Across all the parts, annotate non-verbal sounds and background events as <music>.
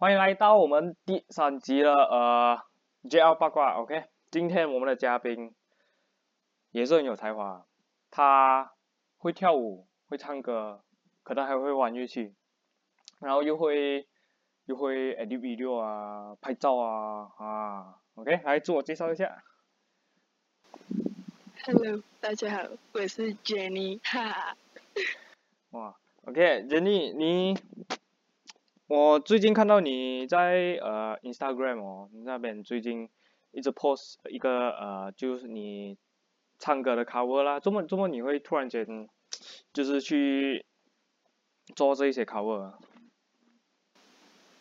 欢迎来到我们第三集的呃 JL 八卦，OK，今天我们的嘉宾也是很有才华，他会跳舞，会唱歌，可能还会玩乐器，然后又会又会 edit video 啊，拍照啊啊，OK，来自我介绍一下。Hello，大家好，我是 Jenny，哈哈。哇，OK，Jenny，你，我最近看到你在呃 Instagram 哦你那边最近一直 post 一个呃就是你唱歌的 cover 啦，怎么怎么你会突然间就是去做这一些 cover？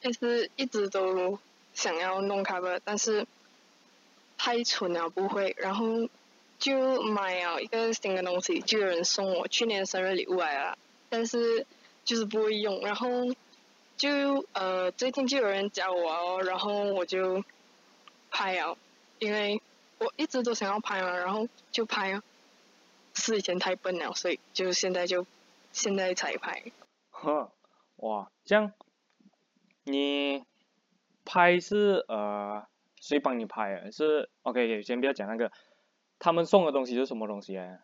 其实一直都想要弄 cover，但是太蠢了不会，然后就买了一个新的东西，就有人送我去年生日礼物来了，但是就是不会用，然后就呃最近就有人教我哦，然后我就拍了，因为我一直都想要拍嘛，然后就拍啊，是以前太笨了，所以就现在就现在才拍。呵，哇，这样你拍是呃谁帮你拍啊？是 OK，先不要讲那个，他们送的东西是什么东西啊？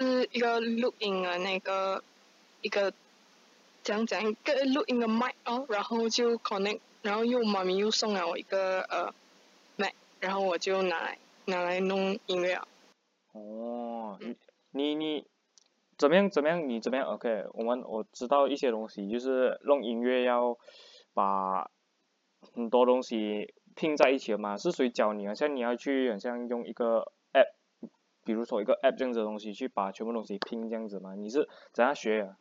是一个录音的那个一个讲讲一个录音的麦哦，然后就 connect，然后又妈咪又送了我一个呃麦，然后我就拿来拿来弄音乐。哦，你你怎么样怎么样？你怎么样？OK，我们我知道一些东西，就是弄音乐要把很多东西拼在一起的嘛。是谁教你啊？像你要去，好像用一个 app，比如说一个 app 这样子的东西去把全部东西拼这样子嘛？你是怎样学啊？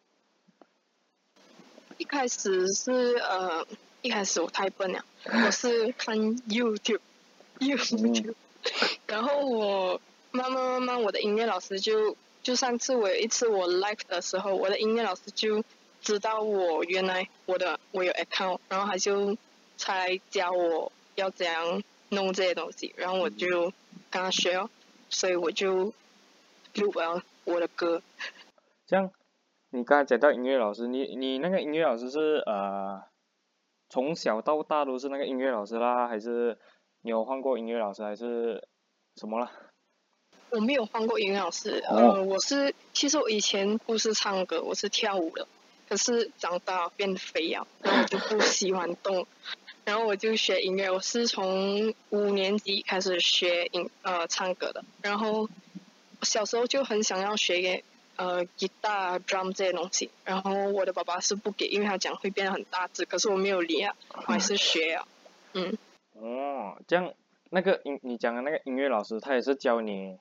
一开始是呃一开始我太笨了，我是看 YouTube 然后我慢慢慢慢我的音乐老师就就上次我有一次我 live 的时候，我的音乐老师就知道我原来我的我有 account，然后他就才教我要怎样弄这些东西，然后我就跟他学哦，所以我就录了我的歌。这样，你刚才讲到音乐老师，你你那个音乐老师是呃从小到大都是那个音乐老师啦，还是你有换过音乐老师，还是什么啦？我没有换过音乐老师，哦呃，我是其实我以前不是唱歌，我是跳舞的，可是长大变肥了，然后我就不喜欢动，然后我就学音乐，我是从五年级开始学音呃唱歌的，然后小时候就很想要学呃吉他、drum 这些东西，然后我的爸爸是不给，因为他讲会变得很大只，可是我没有理啊，我还是学啊，嗯。哦，这样那个音你讲的那个音乐老师，他也是教你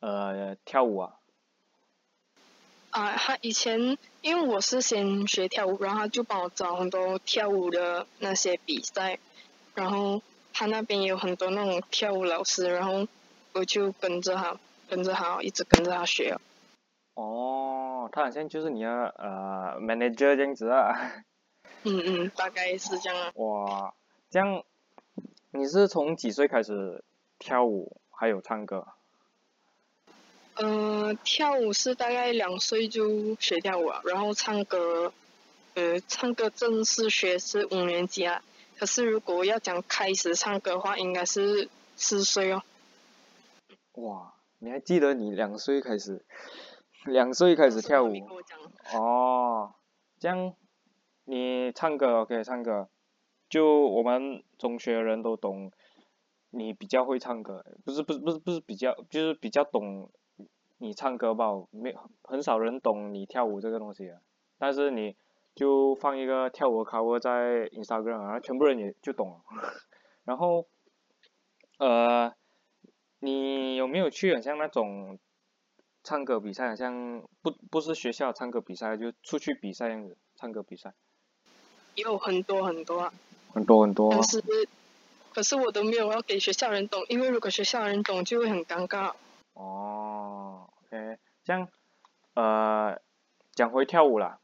呃跳舞啊？啊，他以前因为我是先学跳舞，然后他就帮我找很多跳舞的那些比赛，然后他那边也有很多那种跳舞老师，然后我就跟着他，跟着他，一直跟着他学。哦，他好像就是你的呃 manager 这样子啊。嗯嗯，大概是这样啊。哇，这样你是从几岁开始跳舞还有唱歌？呃，跳舞是大概两岁就学跳舞啊，然后唱歌，呃，唱歌正式学是五年级啊。可是如果要讲开始唱歌的话，应该是四岁哦。哇，你还记得你两岁开始，两岁开始跳舞。哦？这样你唱歌 OK 唱歌，就我们中学人都懂，你比较会唱歌，不是不是不是不是比较，就是比较懂你唱歌吧，没很少人懂你跳舞这个东西的，但是你就放一个跳舞的 cover 在 Instagram，然后全部人也就懂了，<laughs> 然后呃，你有没有去很像那种唱歌比赛，好像不不是学校唱歌比赛，就出去比赛这样子，唱歌比赛，有很多很多啊。很多很多可是，可是我都没有要给学校人懂，因为如果学校人懂就会很尴尬。哦，OK，这样，呃，讲回跳舞啦，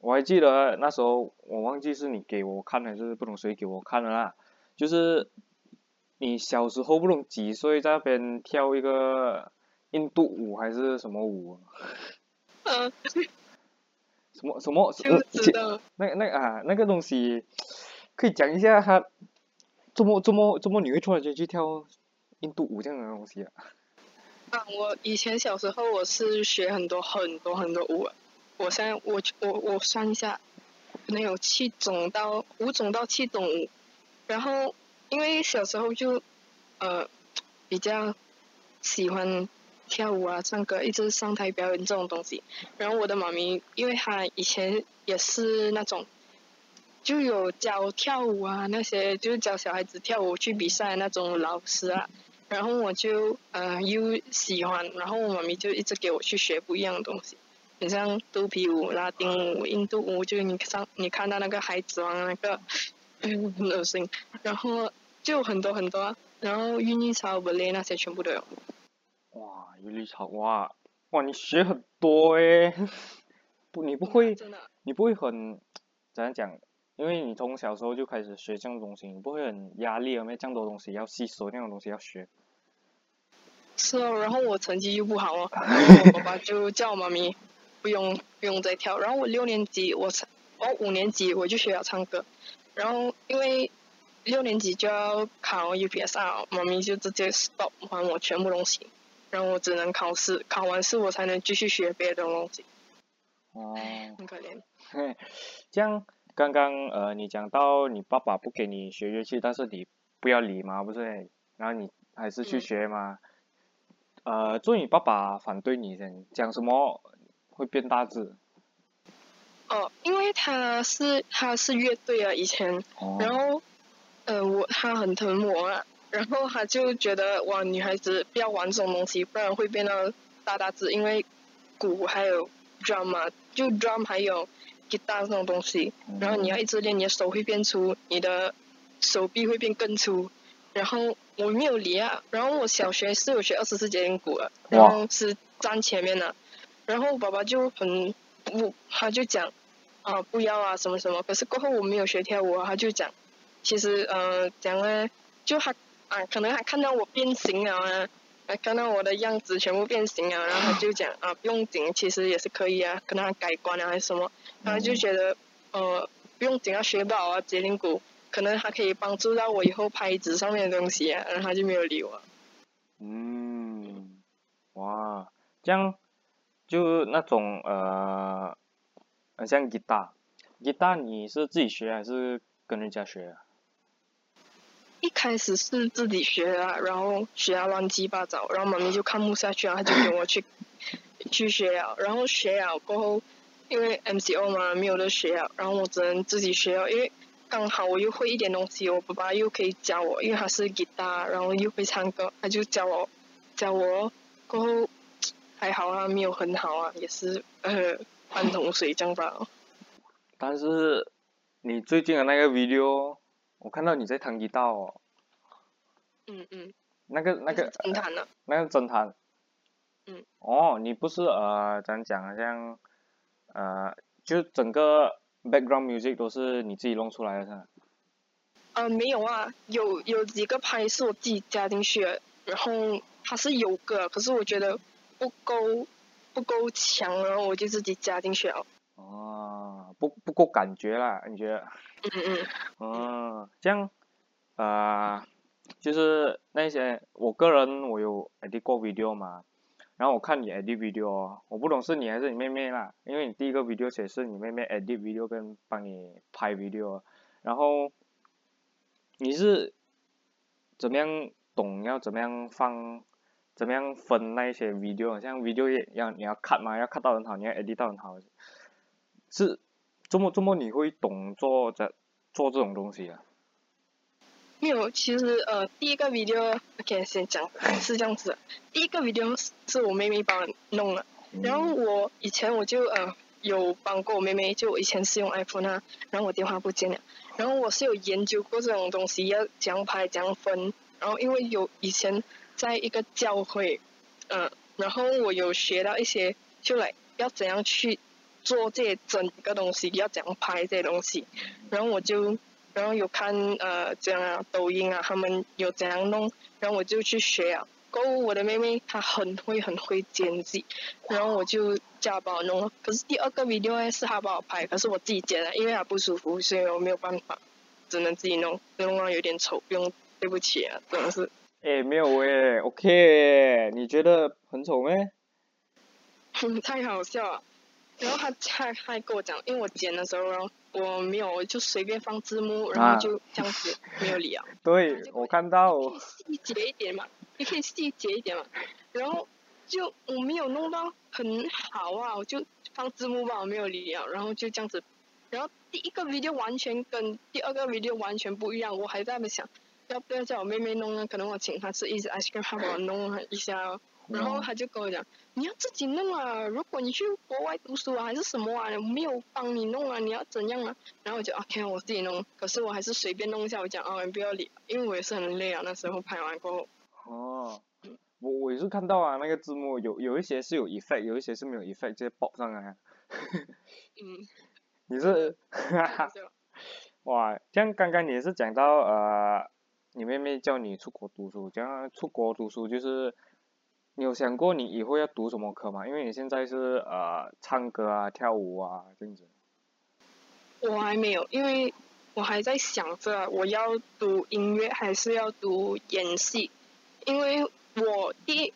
我还记得那时候我忘记是你给我看还是不懂谁给我看的啦，就是你小时候不懂几岁在那边跳一个印度舞还是什么舞，<laughs> 嗯、什么什么？<laughs> 就知道。那那啊，那个东西可以讲一下，他怎么怎么怎么你会突然间去跳印度舞这样的东西啊？啊，我以前小时候我是学很多很多很多舞，我现在我我我算一下，可能有七种到五种到七种舞，然后因为小时候就呃比较喜欢跳舞啊唱歌，一直上台表演这种东西，然后我的妈咪因为她以前也是那种就有教跳舞啊那些，就是教小孩子跳舞去比赛那种老师啊。然后我就呃又喜欢，然后我妈咪就一直给我去学不一样的东西，你像肚皮舞、拉丁舞、印度舞，就是你上你看到那个孩子王那个，嗯很恶心，然后就很多很多，然后韵律操、芭蕾那些全部都有。哇，韵律操哇哇你学很多诶，<laughs> 不你不会你不会很怎样讲？因为你从小时候就开始学这种东西，你不会很压力，有没有这么多东西要吸收，那种东西要学。是哦，然后我成绩又不好哦，<laughs> 我爸爸就叫我妈咪不用不用再跳，然后我六年级我我五年级我就学了唱歌，然后因为六年级就要考 UPSR，妈咪就直接 stop 还我全部东西，然后我只能考试，考完试我才能继续学别的东西。哦。很可怜。<laughs> 这样。刚刚呃，你讲到你爸爸不给你学乐器，但是你不要理嘛，不是？然后你还是去学嘛？呃，做你爸爸反对你讲，讲什么会变大字？哦，因为他是他是乐队啊，以前，然后呃我他很疼我啊，然后他就觉得哇女孩子不要玩这种东西，不然会变到大大字，因为鼓还有 drum 嘛，就 drum 还有。吉他这种东西，然后你要一直练，你的手会变粗，你的手臂会变更粗。然后我没有理啊，然后我小学是有学二十四节音鼓的，然后是站前面的。然后爸爸就很不，他就讲啊不要啊什么什么。可是过后我没有学跳舞，他就讲，其实呃讲呢，就他啊可能他看到我变形了啊。看到我的样子全部变形了，然后他就讲啊，不用紧，其实也是可以啊，可能他改观了还是什么，然后就觉得呃不用紧要学不好啊，节灵鼓，可能他可以帮助到我以后拍纸上面的东西啊，然后他就没有理我。嗯，哇，这样就那种呃，很像吉他，吉他你是自己学还是跟人家学啊？一开始是自己学啊，然后学啊乱七八糟，然后妈咪就看不下去啊，她就跟我去 <coughs> 去学啊，然后学啊过后，因为 MCO 嘛没有得学啊，然后我只能自己学啊，因为刚好我又会一点东西，我爸爸又可以教我，因为他是吉他，然后又会唱歌，他就教我教我过后还好啊，没有很好啊，也是呃半桶水这样吧。但是你最近的那个 video。我看到你在弹吉他哦。嗯嗯。那个那个。真弹的。那个真弹。嗯。哦，你不是呃，怎样讲啊？像，呃，就整个 background music 都是你自己弄出来的是吗？呃，没有啊，有有几个拍是我自己加进去的，然后它是有个，可是我觉得不够不够强，然后我就自己加进去了。哦，不不够感觉啦，你觉得？嗯嗯。哦，这样，呃，就是那些我个人我有 edit 过 video 嘛，然后我看你 edit video，我不懂是你还是你妹妹啦，因为你第一个 video 写是你妹妹 edit video 跟帮你拍 video，然后你是怎么样懂要怎么样放，怎么样分那一些 video，像 video 要你要 cut 嘛，要 cut 到很好，你要 edit 到很好，是。这么这么你会懂做这做这种东西啊？没有，其实呃第一个 video OK 先讲 <laughs> 是这样子，第一个 video 是我妹妹帮我弄的，然后我以前我就呃有帮过我妹妹，就我以前是用 iPhone 啊，然后我电话不见了，然后我是有研究过这种东西要怎样拍怎样分，然后因为有以前在一个教会，嗯，然后我有学到一些就来要怎样去。做这整个东西要怎样拍这些东西，然后我就，然后有看呃这样啊抖音啊他们有怎样弄，然后我就去学啊，过后我的妹妹她很会很会剪辑，然后我就叫她帮我弄了。可是第二个 video 呢是她帮我拍，可是我自己剪的，因为她不舒服，所以我没有办法，只能自己弄，弄到有点丑，不用对不起啊，真的是。诶，没有诶，OK，你觉得很丑咩？<laughs> 太好笑了。然后他他还跟我讲，因为我剪的时候，然后我没有，我就随便放字幕，然后就这样子没有理啊。<laughs> 对，我看到。细节一点嘛，你可以细节一点嘛。然后就我没有弄到很好啊，我就放字幕吧，我没有理啊。然后就这样子，然后第一个 video 完全跟第二个 video 完全不一样，我还在那想，要不要叫我妹妹弄呢？可能我请她吃一直 ice cream，她帮我弄一下。然后他就跟我讲，你要自己弄啊！如果你去国外读书啊，还是什么啊，没有帮你弄啊，你要怎样啊？然后我就 OK，我自己弄。可是我还是随便弄一下，我讲啊，你不要理，因为我也是很累啊。那时候拍完过后。哦，我我也是看到啊，那个字幕有有一些是有 effect，有一些是没有 effect，直接爆上来。嗯。<laughs> 你是，哈哈。哇，像刚刚你是讲到呃，你妹妹叫你出国读书，这样出国读书就是。你有想过你以后要读什么科吗？因为你现在是呃唱歌啊、跳舞啊这样子。我还没有，因为我还在想着我要读音乐还是要读演戏。因为我第一，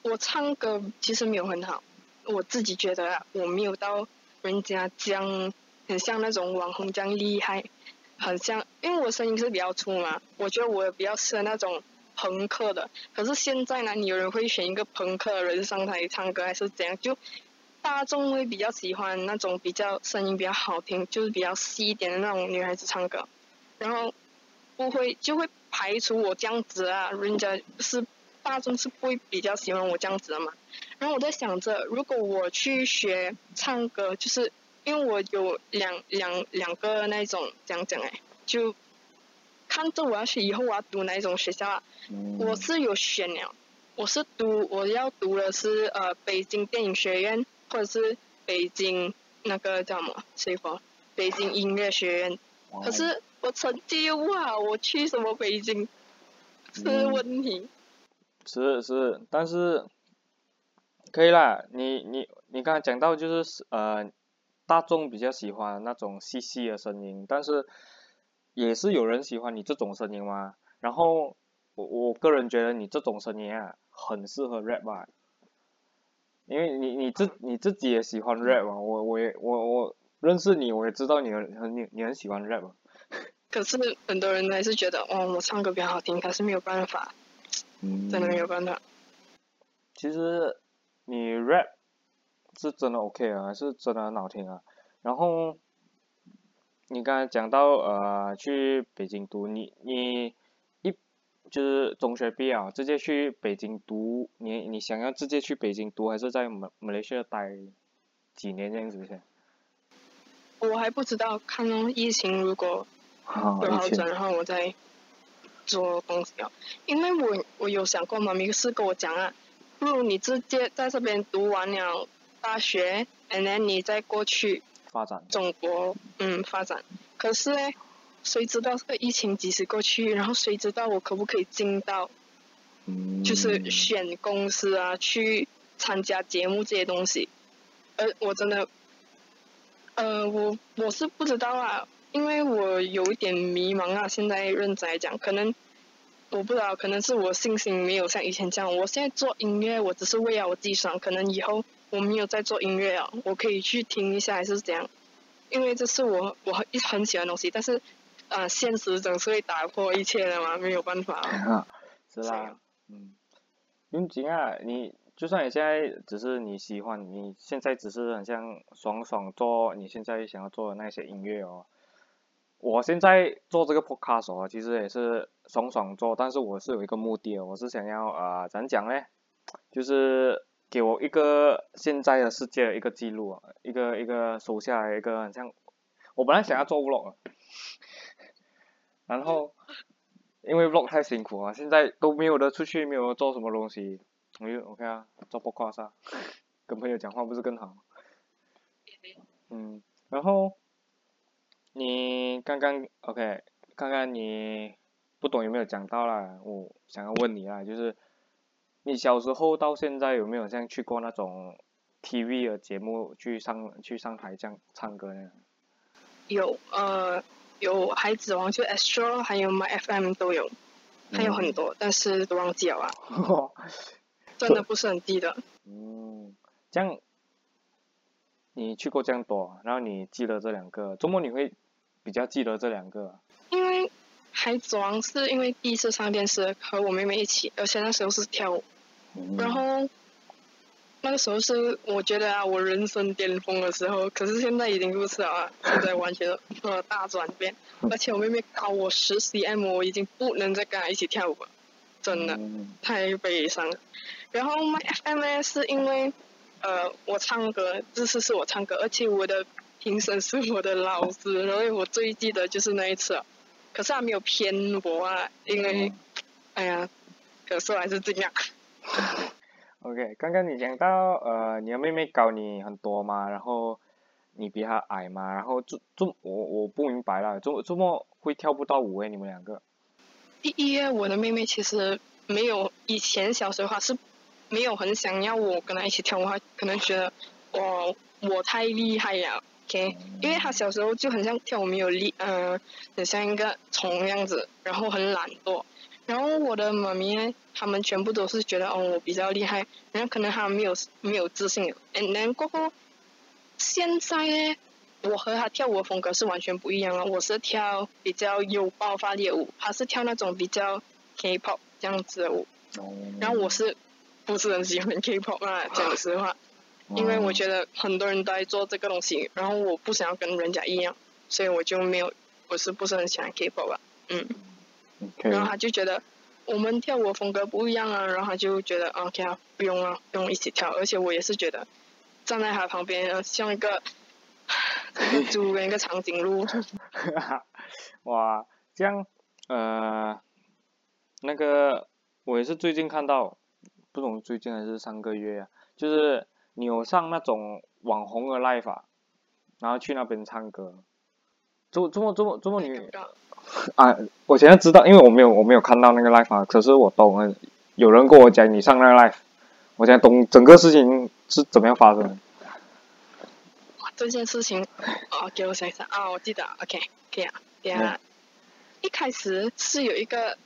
我唱歌其实没有很好，我自己觉得我没有到人家这样，很像那种网红这样厉害，很像，因为我声音是比较粗嘛，我觉得我比较适合那种。朋克的，可是现在呢，你有人会选一个朋克的人上台唱歌，还是怎样？就大众会比较喜欢那种比较声音比较好听，就是比较细一点的那种女孩子唱歌，然后不会就会排除我这样子啊，人家是大众是不会比较喜欢我这样子的嘛。然后我在想着，如果我去学唱歌，就是因为我有两两两个那种讲讲哎，就。看着我要去以后我要读哪一种学校啊？我是有选了，我是读我要读的是呃北京电影学院或者是北京那个叫什么？谁说？北京音乐学院。可是我成绩又不好，我去什么北京是问题。是是，但是可以啦，你你你刚才讲到就是呃大众比较喜欢那种细细的声音，但是。也是有人喜欢你这种声音吗？然后我我个人觉得你这种声音啊，很适合 rap 吧，因为你你自你自己也喜欢 rap 嘛，我我也我我认识你，我也知道你很你你很喜欢 rap。可是很多人还是觉得，哦，我唱歌比较好听，可是没有办法，真的没有办法。其实你 rap 是真的 OK 啊，是真的很好听啊，然后。你刚才讲到呃去北京读，你你一就是中学毕业啊，直接去北京读，你你想要直接去北京读，还是在马马来西亚待几年这样子先？我还不知道，看哦，疫情如果有好转，然后我再做东西啊。因为我我有想过，妈咪是跟我讲啊，不如你直接在这边读完了大学，and then 你再过去。发展中国，嗯，发展。可是呢，谁知道这个疫情几时过去？然后谁知道我可不可以进到，就是选公司啊，去参加节目这些东西？呃，我真的，呃，我我是不知道啊，因为我有一点迷茫啊。现在认真来讲，可能我不知道，可能是我信心没有像以前这样。我现在做音乐，我只是为了我自己爽，可能以后。我没有在做音乐啊，我可以去听一下还是怎样？因为这是我我很很喜欢的东西，但是，呃，现实总是会打破一切的嘛，没有办法。<laughs> 是啦，嗯，用紧啊，你就算你现在只是你喜欢，你现在只是很像爽爽做你现在想要做的那些音乐哦。我现在做这个 podcast 哦，其实也是爽爽做，但是我是有一个目的，我是想要呃，怎讲呢？就是。给我一个现在的世界的一个记录啊，一个一个收下来一个很像，我本来想要做 vlog，然后因为 vlog 太辛苦啊，现在都没有的出去，没有做什么东西，我就 OK 啊，做 podcast，跟朋友讲话不是更好？嗯，然后你刚刚 OK，刚刚你不懂有没有讲到啦？我想要问你啊，就是。你小时候到现在有没有像去过那种 TV 的节目去上去上台这样唱歌呢？有呃有孩子王就 Astro 还有 My FM 都有，还有很多，但是都忘记了啊，<laughs> 真的不是很记得。嗯，这样你去过这样多，然后你记得这两个，周末你会比较记得这两个？因为孩子王是因为第一次上电视，和我妹妹一起，而且那时候是跳舞，然后那个时候是我觉得啊，我人生巅峰的时候，可是现在已经不是了啊，现在完全了大转变，<laughs> 而且我妹妹高我十 cm，我已经不能再跟她一起跳舞了，真的太悲伤了。然后 My FM 呢，是因为呃我唱歌，这次是我唱歌，而且我的评审是我的老师，然后我最记得就是那一次了。可是他没有骗我啊，因为，哎呀，可是还是这样。<laughs> OK，刚刚你讲到呃，你的妹妹高你很多嘛，然后你比她矮嘛，然后这这我我不明白了，这这么会跳不到舞诶，你们两个。第一，我的妹妹其实没有以前小时候她是没有很想要我跟她一起跳舞，她可能觉得我我太厉害了。OK，因为他小时候就很像跳舞没有力，嗯，很像一个虫样子，然后很懒惰。然后我的妈咪，他们全部都是觉得哦我比较厉害，然后可能他们没有没有自信。And then 过后，现在呢，我和他跳舞的风格是完全不一样了。我是跳比较有爆发力的舞，他是跳那种比较 K-pop 这样子的舞。然后我是不是很喜欢 K-pop 啊？讲实话。因为我觉得很多人都在做这个东西，然后我不想要跟人家一样，所以我就没有，我是不是很喜欢 K-pop 吧，嗯，然后他就觉得我们跳舞风格不一样啊，然后他就觉得 OK 啊，不用了，不用一起跳，而且我也是觉得站在他旁边像一个 <laughs> 猪跟一个长颈鹿。<laughs> 哇，这样呃，那个我也是最近看到，不懂最近还是上个月啊，就是。你有上那种网红的 live 啊，然后去那边唱歌，周周末周末周末你啊，我现在知道，因为我没有我没有看到那个 live 啊，可是我懂了，有人跟我讲你上那个 live，我现在懂整个事情是怎么样发生的。这件事情，哦，给我想一想啊，我记得，OK，可以啊，对啊，一开始是有一个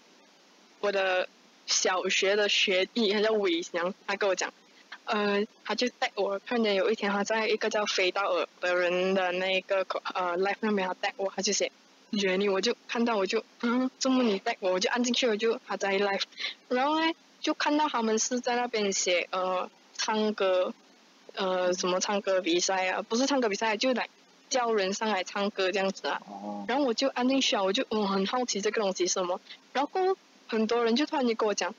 我的小学的学弟，他叫伟翔，他跟我讲。呃，他就带我，看见有一天他在一个叫飞道尔的人的那个呃 live 那边他带我，他就写原理，我就看到我就嗯，这么你带我，我就按进去了，就他在 live，然后呢就看到他们是在那边写呃唱歌，呃什么唱歌比赛啊，不是唱歌比赛，就来叫人上来唱歌这样子啊，然后我就按进去啊，我就我很好奇这个东西什么，然后很多人就突然间跟我讲。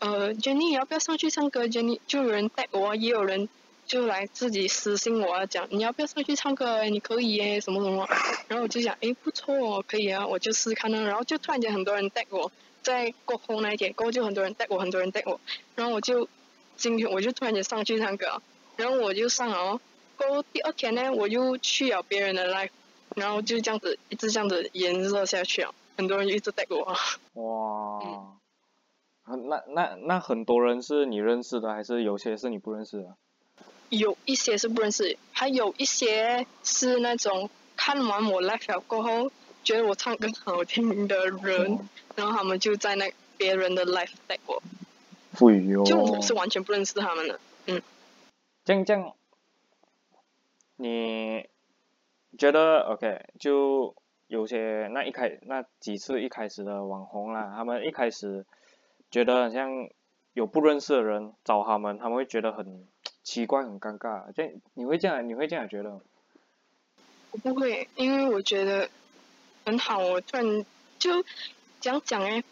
呃，Jenny 要不要上去唱歌？Jenny 就有人带我，也有人就来自己私信我讲，你要不要上去唱歌？你可以耶，什么什么。然后我就想，哎，不错哦，可以啊，我就试看呢。然后就突然间很多人带我，在过后那一天，过后就很多人带我，很多人带我。然后我就今天我就突然间上去唱歌，然后我就上了哦。过后第二天呢，我又去了别人的 live，然后就这样子一直这样子延热下去啊，很多人就一直带我。哇。那那那很多人是你认识的，还是有些是你不认识的？有一些是不认识，还有一些是那种看完我 live 过后，觉得我唱歌好听的人，然后他们就在那别人的 live 带过。不哟。就我是完全不认识他们的，嗯。这样这样，你觉得 OK？就有些那一开那几次一开始的网红啦，他们一开始。觉得好像有不认识的人找他们，他们会觉得很奇怪、很尴尬。这你会这样？你会这样觉得？我不会，因为我觉得很好。我突然就这样讲哎，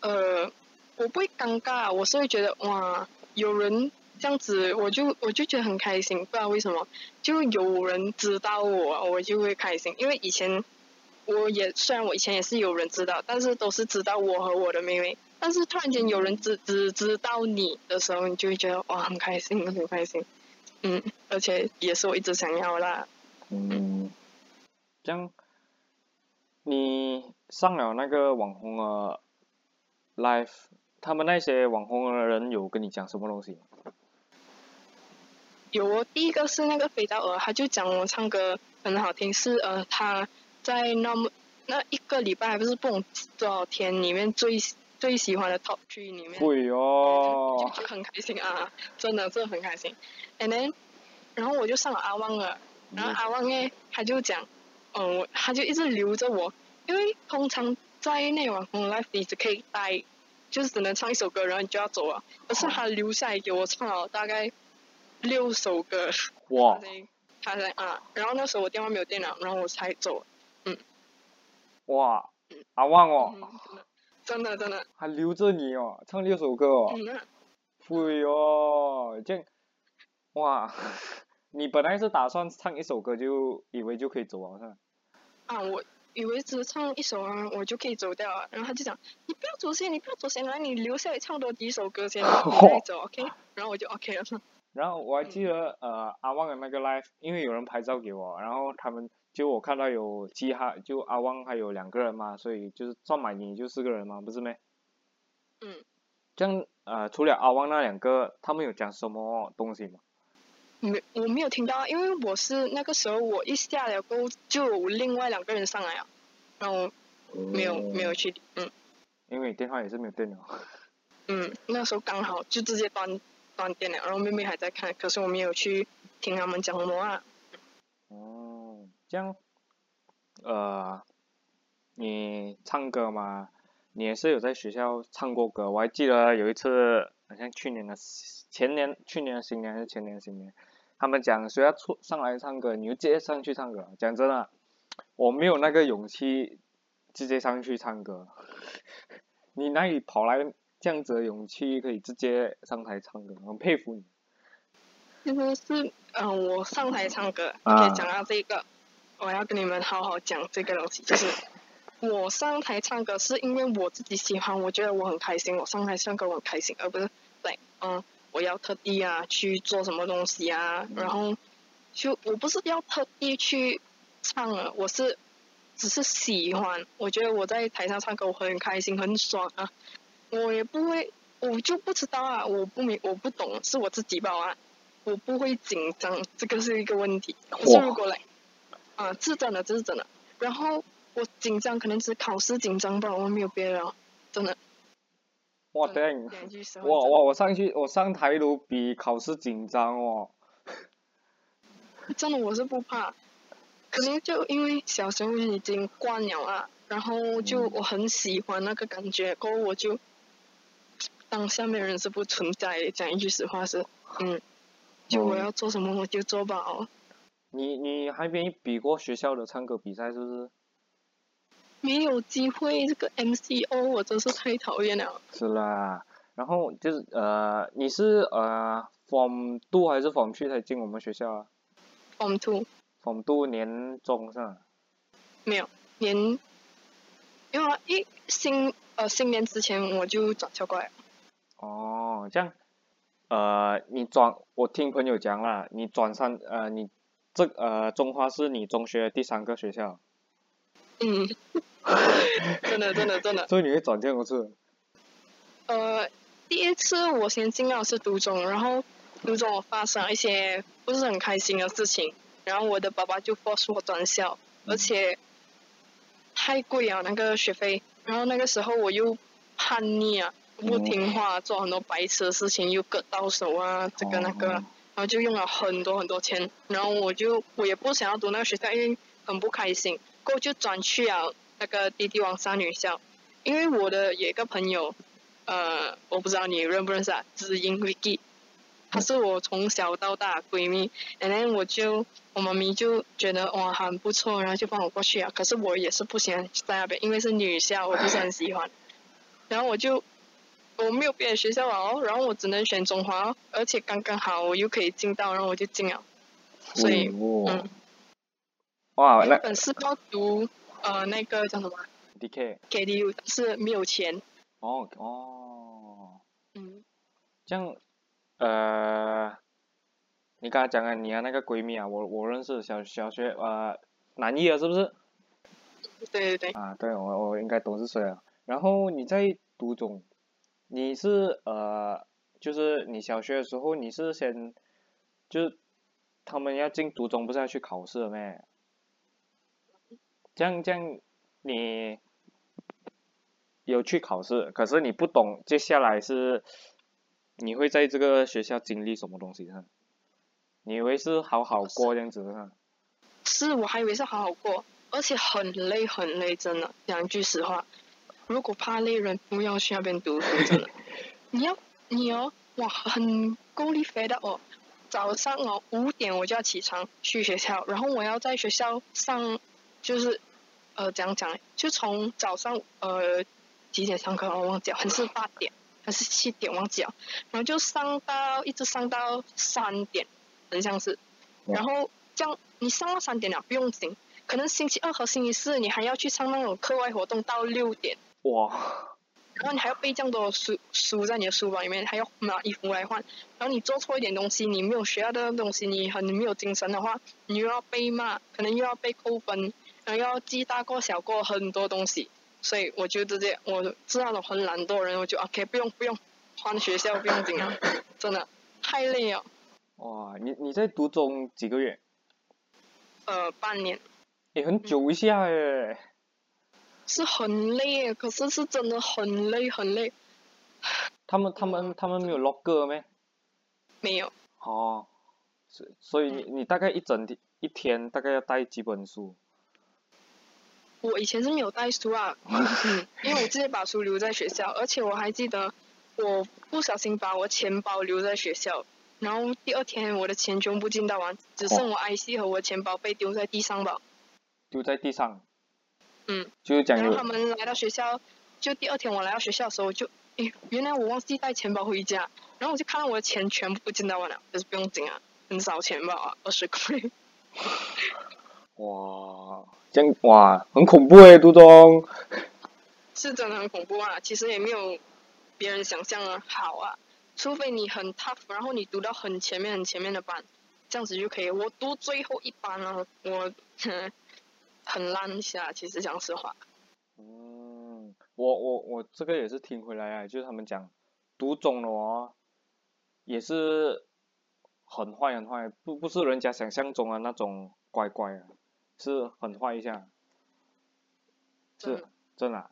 呃，我不会尴尬，我是会觉得哇，有人这样子，我就我就觉得很开心。不知道为什么，就有人知道我，我就会开心。因为以前我也虽然我以前也是有人知道，但是都是知道我和我的妹妹。但是突然间有人只只知道你的时候，你就会觉得哇很开心，很开心，嗯，而且也是我一直想要啦。嗯，这样，你上了那个网红的 live，他们那些网红的人有跟你讲什么东西吗？有哦，第一个是那个飞刀鹅，他就讲我唱歌很好听，是呃他在那么那一个礼拜还不是不懂多少天里面最最喜欢的 top three 里面，会哦，就就很开心啊，真的真的很开心。And then，然后我就上了阿旺了，然后阿旺呢他就讲，嗯、他就一直留着我，因为通常在那网红 live 你只可以待，就是只能唱一首歌，然后你就要走了，可是他留下来给我唱了大概六首歌。哇。他，在他在啊，然后那时候我电话没有电了，然后我才走。嗯。哇，阿旺哦，嗯，真的真的还留着你哦，唱六首歌哦，嗯哦，这样，哇，<laughs> 你本来是打算唱一首歌就以为就可以走了是吧？啊，我以为只唱一首啊，我就可以走掉啊，然后他就讲，你不要走先，你不要走先，来你留下来唱多几首歌先，<laughs> 你再走，OK？然后我就 OK 了。<laughs> 然后我还记得呃阿旺的那个 live，因为有人拍照给我，然后他们就我看到有其他就阿旺还有两个人嘛，所以就是算满你就四个人嘛，不是咩？嗯。这样呃除了阿旺那两个，他们有讲什么东西吗？没，我没有听到啊，因为我是那个时候我一下了过后就有另外两个人上来啊，然后没有没有去，嗯因为电话也是没有电了。<laughs> 嗯，那时候刚好就直接断断电了，然后妹妹还在看，可是我没有去听他们讲什么啊。哦，这样，呃，你唱歌嘛，你也是有在学校唱过歌。我还记得有一次，好像去年的前年，去年的新年还是前年的新年，他们讲谁要出上来唱歌，你就直接上去唱歌。讲真的，<laughs> 我没有那个勇气直接上去唱歌。你哪里跑来这样子的勇气，可以直接上台唱歌？很佩服你。其实是，嗯、我上台唱歌，啊可以讲到这个，我要跟你们好好讲这个东西，就是我上台唱歌是因为我自己喜欢，我觉得我很开心，我上台唱歌我很开心，而不是对，嗯，我要特地啊去做什么东西啊，然后就我不是要特地去唱啊，我是只是喜欢，我觉得我在台上唱歌我很开心很爽啊，我也不会，我就不知道啊，我不明我不懂，是我自己吧啊。我不会紧张，这个是一个问题。可是如果来，啊，这是真的，这是真的。然后我紧张，可能只是考试紧张吧，我没有别的了，真的。哇，真等的讲一句实话哇哇！我上去，我上台都比考试紧张哦。<laughs> 真的我是不怕，可能就因为小时候已经惯了啊，然后就嗯我很喜欢那个感觉，过后我就当下面人是不存在，讲一句实话是，嗯，就我嗯要做什么我就做吧哦。你你还没比过学校的唱歌比赛是不是？没有机会，这个 MCO 我真是太讨厌了。是啦。然后就是呃，你是呃 Form Two 还是 Form Three 才进我们学校啊 Form Two？Form Two 年中是吧？没有年，因为啊一新呃新年之前我就转校过来了。哦，这样，呃，你转，我听朋友讲啦，你转三呃，你这呃中华是你中学第三个学校，嗯，真的真的真的。<laughs> 所以你会转这样多次。呃，第一次我先进到是读中，然后读中我发生了一些不是很开心的事情，然后我的爸爸就 force 我转校，而且太贵啊那个学费，然后那个时候我又叛逆啊，不听话，做很多白痴的事情，又割到手啊，这个那个，然然后就用了很多很多钱，然后我就我也不想要读那个学校，因为很不开心，过后就转去了那个滴滴王山女校，因为我的有一个朋友。呃，我不知道你认不认识啊，知音 Vicky，她是我从小到大闺蜜，然后我就我妈咪就觉得哇很不错，然后就放我过去啊。可是我也是不喜欢在那边，因为是女校，我不是很喜欢。然后我就我没有别的学校了哦，然后我只能选中华哦，而且刚刚好我又可以进到，然后我就进了。所以哦嗯，哇，那原本是要读呃那个叫什么 DK，KDU，但是没有钱，哦哦，嗯，这样，呃，你刚才讲的你啊那个闺蜜啊，我我认识小小学呃南艺的是不是？对对对，啊，对，我我应该懂是谁了。然后你在读中，你是呃，就是你小学的时候你是先，就是他们要进读中不是要去考试的咩？这样这样，你有去考试，可是你不懂接下来是，你会在这个学校经历什么东西呢？你以为是好好过这样子的？是，我还以为是好好过，而且很累很累，真的讲句实话。如果怕累人，不要去那边读书，真的。<laughs> 你要你哦，哇，很够力飞的哦。早上哦五点我就要起床去学校，然后我要在学校上，就是呃怎样讲，就从早上呃几点上课我忘记了，还是八点还是七点忘记了，然后就上到一直上到三点，很像是，然后这样你上到三点了不用紧，可能星期二和星期四你还要去上那种课外活动到六点。哇。然后你还要背这样多书书在你的书包里面，还要拿衣服来换。然后你做错一点东西，你没有学到的东西，你很没有精神的话，你又要被骂，可能又要被扣分，然后要记大过小过很多东西。所以我就直接，我是那种很懒惰人，我就 OK 不用不用换学校不用紧啊，真的太累了。哇，你你在读中几个月？呃，半年。也很久一下耶。是很累，可是是真的很累很累。他们他们他们没有 log 歌没？没有。哦，所所以你你大概一整天一天大概要带几本书？我以前是没有带书啊，<laughs> 因为我直接把书留在学校，而且我还记得我不小心把我钱包留在学校，然后第二天我的钱全部进到完，只剩我 IC 和我钱包被丢在地上吧。丢在地上。嗯，就是讲然后他们来到学校，就第二天我来到学校的时候，就，诶，原来我忘记带钱包回家，然后我就看到我的钱全部进到完了，可是不用紧啊，很少钱吧，二十块。<laughs> 哇，这样哇，很恐怖诶，杜中。是真的很恐怖啊，其实也没有别人想象的好啊，除非你很 tough，然后你读到很前面很前面的班，这样子就可以。我读最后一班了，我。很烂下，其实讲实话。嗯，我我我这个也是听回来啊，就是他们讲，读中了哦，也是很坏很坏，不不是人家想象中的那种乖乖啊，是很坏一下。是真的。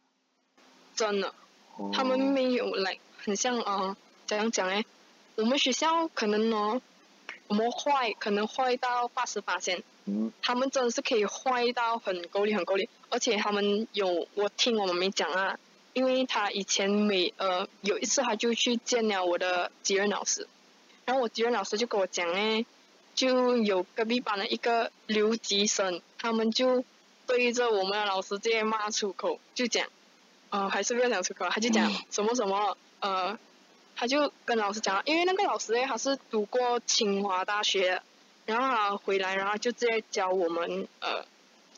真的。他们没有来，很像啊，怎样讲哎？我们学校可能呢。我们坏可能坏到八十八线，他们真的是可以坏到很够力很够力，而且他们有我听我们没讲啊，因为他以前每呃有一次他就去见了我的级任老师，然后我级任老师就跟我讲呢，就有隔壁班的一个留级生，他们就对着我们的老师直接骂出口，就讲，呃还是不要讲出口，他就讲什么什么呃。他就跟老师讲，因为那个老师诶，他是读过清华大学，然后他回来，然后就直接教我们，呃，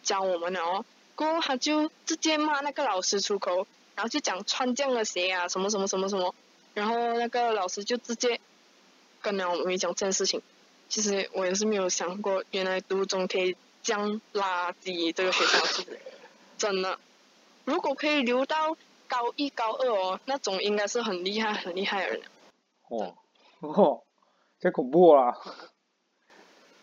教我们了哦。过后他就直接骂那个老师出口，然后就讲穿这样的鞋啊，什么什么什么什么，然后那个老师就直接跟了我们讲这件事情。其实我也是没有想过，原来读中可以这样垃圾这个学校，其实真的，如果可以留到。高一高二哦，那种应该是很厉害很厉害的人。哦，哦，太恐怖了。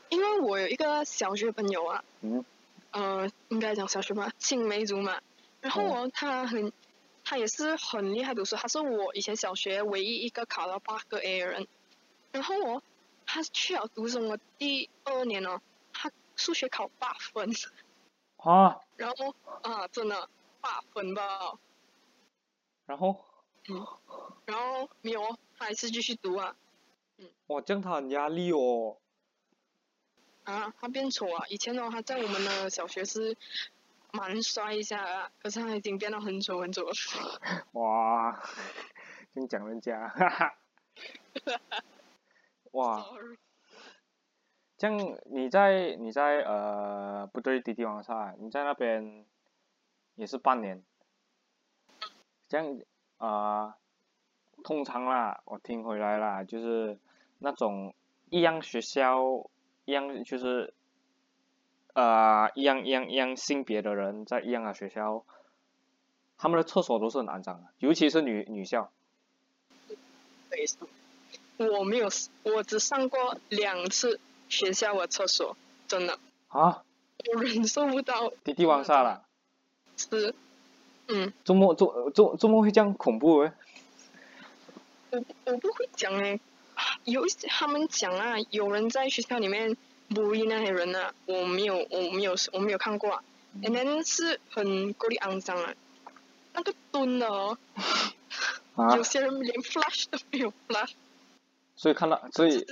因为我有一个小学朋友啊，嗯，呃，应该讲小学吧，青梅竹马。然后哦，他很，他也是很厉害读书，他是我以前小学唯一一个考了八个 A 的人。然后哦，他去了读什么第二年哦，他数学考八分。啊。然后啊，真的八分吧。然后，嗯，然后没有，他还是继续读啊，嗯。哇，这样他很压力哦。啊，他变丑啊！以前的话，他在我们的小学是蛮帅一下啊，可是他已经变得很丑很丑了。<laughs> 哇，真讲人家，哈哈。哇。这样你在你在呃不对，滴滴网上，你在那边也是半年。这样啊，通常啦，我听回来啦，就是那种一样学校，一样就是呃一样一样一样性别的人在一样的学校，他们的厕所都是很肮脏的，尤其是女女校。我没有，我只上过两次学校的厕所，真的，啊，我忍受不到。滴滴王杀了，是，嗯，怎么怎怎怎么会这样恐怖哎？我我不会讲哎，有他们讲啊，有人在学校里面 bully 那些人啊，我没有，我没有，我没有看过啊。And then 是很够力肮脏啊，那个蹲的哦，<laughs> 啊。有，些人连 flush 都没有 flush，所以看到所以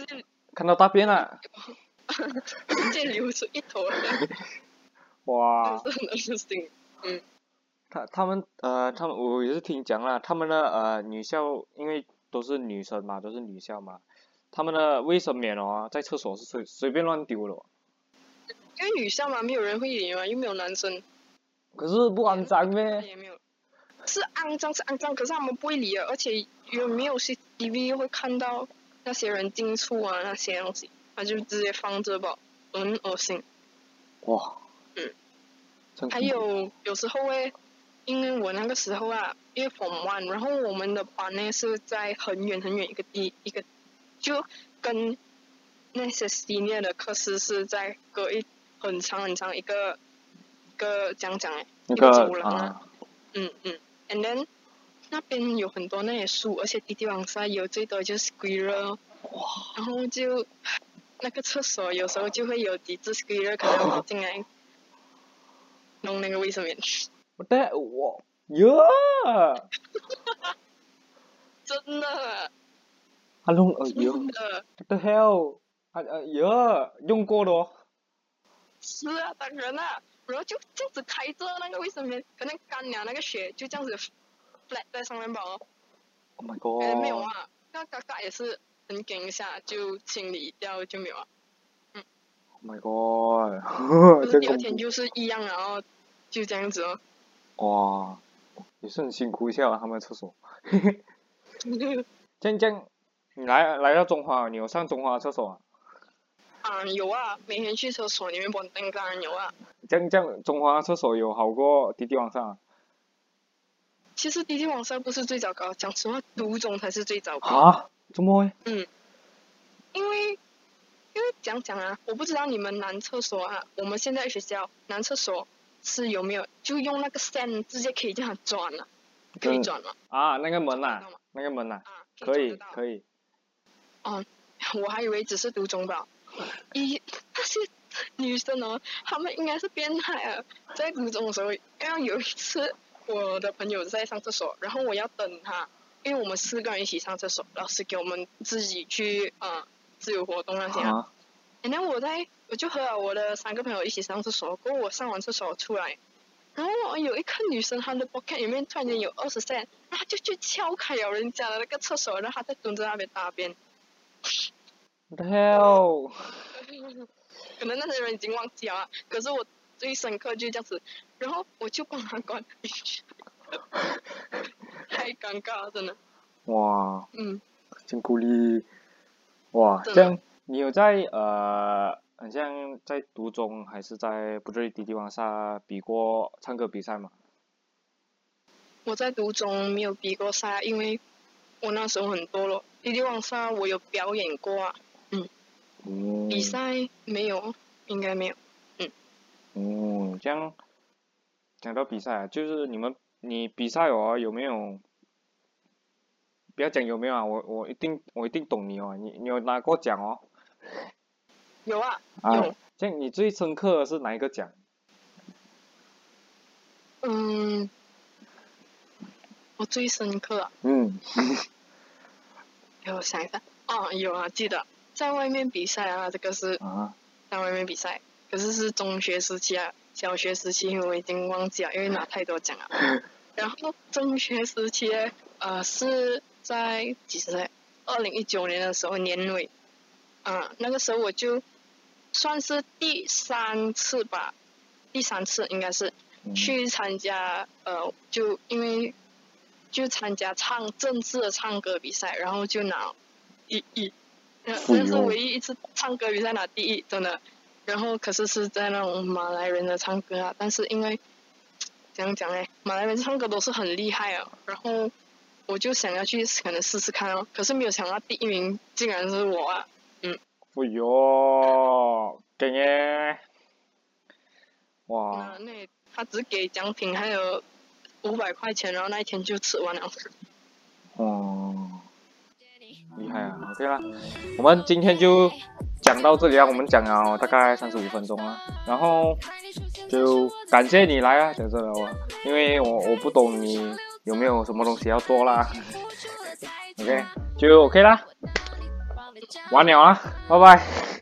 看到大便了，<laughs> 直接流出一头来，<laughs> 哇，这是很恶心。嗯，他他们呃他们我也是听讲啦，他们的呃女校因为都是女生嘛，都是女校嘛，他们的卫生棉哦，在厕所是随随便乱丢的哦，因为女校嘛，没有人会理嘛，又没有男生，可是不肮脏咩？也没有。是肮脏是肮脏，可是他们不会理啊，而且有没有 CCTV 会看到那些人进出啊那些东西，他就直接放着吧，很恶心。哇，嗯，还有有时候诶，因为我那个时候啊，因为 Form One，然后我们的班呢是在很远很远一个地一个，就跟那些 senior 的课室是在隔一很长很长一个一个讲讲诶，一那个走廊啊。啊，嗯嗯，and then 那边有很多那些树，而且滴滴网上有最多就是 squirrel，然后就那个厕所有时候就会有几只 squirrel 可能跑进来弄那个卫生棉，我的我哟，真的他弄呃哟真的，what the hell？啊呃哟，用过的哦，是啊，当然啦，然后就这样子开着那个卫生棉，可能干了那个血就这样子 flat 在上面吧哦，，Oh my 哎没有 god！啊，那嘎嘎也是很紧一下就清理掉就没有啊。Oh my god！可是真恐第二天就是一样，然后就这样子哦。怖，哇，也是很辛苦一下啊，他们的厕所。这样这样，你来来到中华，你有上中华的厕所啊？啊，有啊，每天去厕所里面蹦灯当然有啊。这样这样，中华厕所有好过滴滴网上啊？其实滴滴网上不是最糟糕，讲实话，独中才是最糟糕。啊？怎么会？嗯，因为因为讲讲啊，我不知道你们男厕所啊，我们现在学校男厕所是有没有就用那个线直接可以这样转了、可以嗯转吗？啊，那个门呐、那个门呐、啊，可以。可以。我还以为只是读中吧。一那些女生哦，她们应该是变态啊！在读中的时候，因为有一次我的朋友在上厕所，然后我要等他，因为我们四个人一起上厕所，老师给我们自己去呃自由活动那些啊。啊，然后我在我就和我的三个朋友一起上厕所，过后我上完厕所出来，然后有一个女生她的 pocket 里面突然间有二十 cent，然后她就去撬开了人家的那个厕所，然后她在蹲在那边大便。What the hell？<laughs> 可能那些人已经忘记了啊，可是我最深刻就是这样子，然后我就帮他关 <laughs> 太尴尬了，真的。哇，嗯，真鼓励。哇，这样你有在呃，好像在读中还是在不对滴滴网上比过唱歌比赛吗？我在读中没有比过赛，因为我那时候很多了。滴滴网上我有表演过啊，嗯。比赛没有，应该没有。嗯，这样讲到比赛啊，就是你们你比赛哦有没有？不要讲有没有啊，我我一定我一定懂你哦，你你有拿过奖哦。有啊，啊有，这样你最深刻的是哪一个奖？嗯，我最深刻。啊，嗯，给我想一下，哦，有啊，记得在外面比赛啊，这个是啊，在外面比赛，可是是中学时期啊，小学时期我已经忘记了，因为拿太多奖了。<laughs> 然后中学时期呢，呃，是在几时在二零一九年的时候年尾，啊、那个时候我就算是第三次吧，第三次应该是嗯去参加，呃，就因为就参加唱政治的唱歌比赛，然后就拿第一，那是唯一一次唱歌比赛拿第一，真的。然后可是是在那种马来人的唱歌啊，但是因为怎样讲呢，马来人唱歌都是很厉害啊，然后我就想要去可能试试看哦，可是没有想到第一名竟然是我啊，嗯。哎呦，给耶！哇。那那他只给奖品，还有五百块钱，然后那一天就吃完了。哦。厉害啊！OK 啦，我们今天就讲到这里啊，我们讲了大概三十五分钟了，然后就感谢你来啊，讲这了，因为我我不懂你。有没有什么东西要做啦？<laughs> OK，就 OK 啦，完了啊，拜拜。